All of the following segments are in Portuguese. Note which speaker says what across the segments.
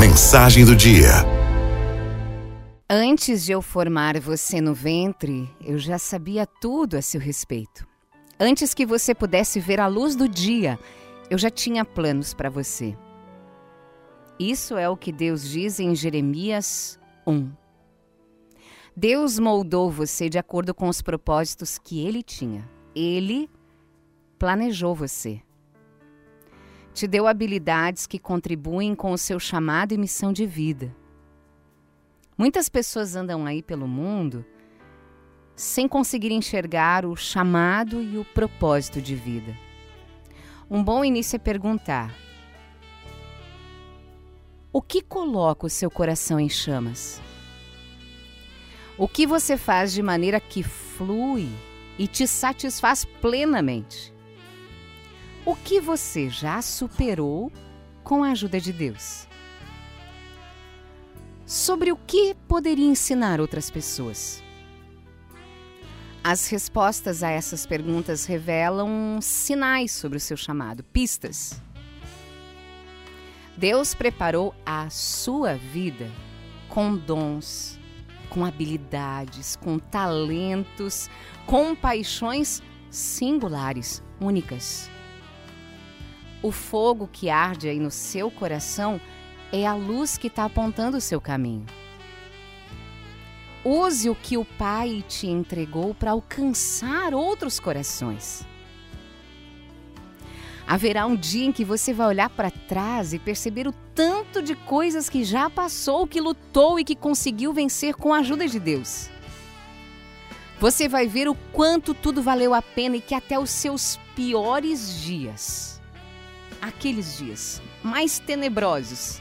Speaker 1: Mensagem do dia.
Speaker 2: Antes de eu formar você no ventre, eu já sabia tudo a seu respeito. Antes que você pudesse ver a luz do dia, eu já tinha planos para você. Isso é o que Deus diz em Jeremias 1. Deus moldou você de acordo com os propósitos que ele tinha. Ele planejou você. Te deu habilidades que contribuem com o seu chamado e missão de vida. Muitas pessoas andam aí pelo mundo sem conseguir enxergar o chamado e o propósito de vida. Um bom início é perguntar: O que coloca o seu coração em chamas? O que você faz de maneira que flui e te satisfaz plenamente? O que você já superou com a ajuda de Deus? Sobre o que poderia ensinar outras pessoas? As respostas a essas perguntas revelam sinais sobre o seu chamado, pistas. Deus preparou a sua vida com dons, com habilidades, com talentos, com paixões singulares, únicas. O fogo que arde aí no seu coração é a luz que está apontando o seu caminho. Use o que o Pai te entregou para alcançar outros corações. Haverá um dia em que você vai olhar para trás e perceber o tanto de coisas que já passou, que lutou e que conseguiu vencer com a ajuda de Deus. Você vai ver o quanto tudo valeu a pena e que até os seus piores dias, aqueles dias mais tenebrosos,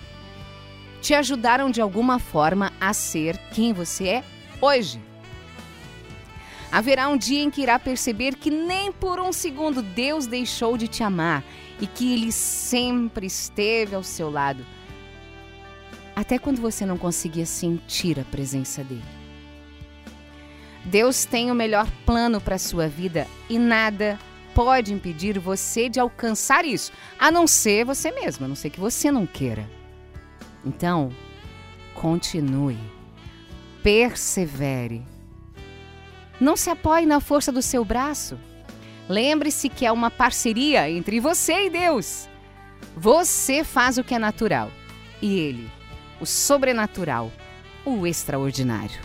Speaker 2: te ajudaram de alguma forma a ser quem você é hoje. Haverá um dia em que irá perceber que nem por um segundo Deus deixou de te amar e que Ele sempre esteve ao seu lado, até quando você não conseguia sentir a presença dele. Deus tem o melhor plano para a sua vida e nada pode impedir você de alcançar isso, a não ser você mesmo, a não ser que você não queira. Então, continue, persevere não se apoie na força do seu braço. Lembre-se que é uma parceria entre você e Deus. Você faz o que é natural e Ele, o sobrenatural, o extraordinário.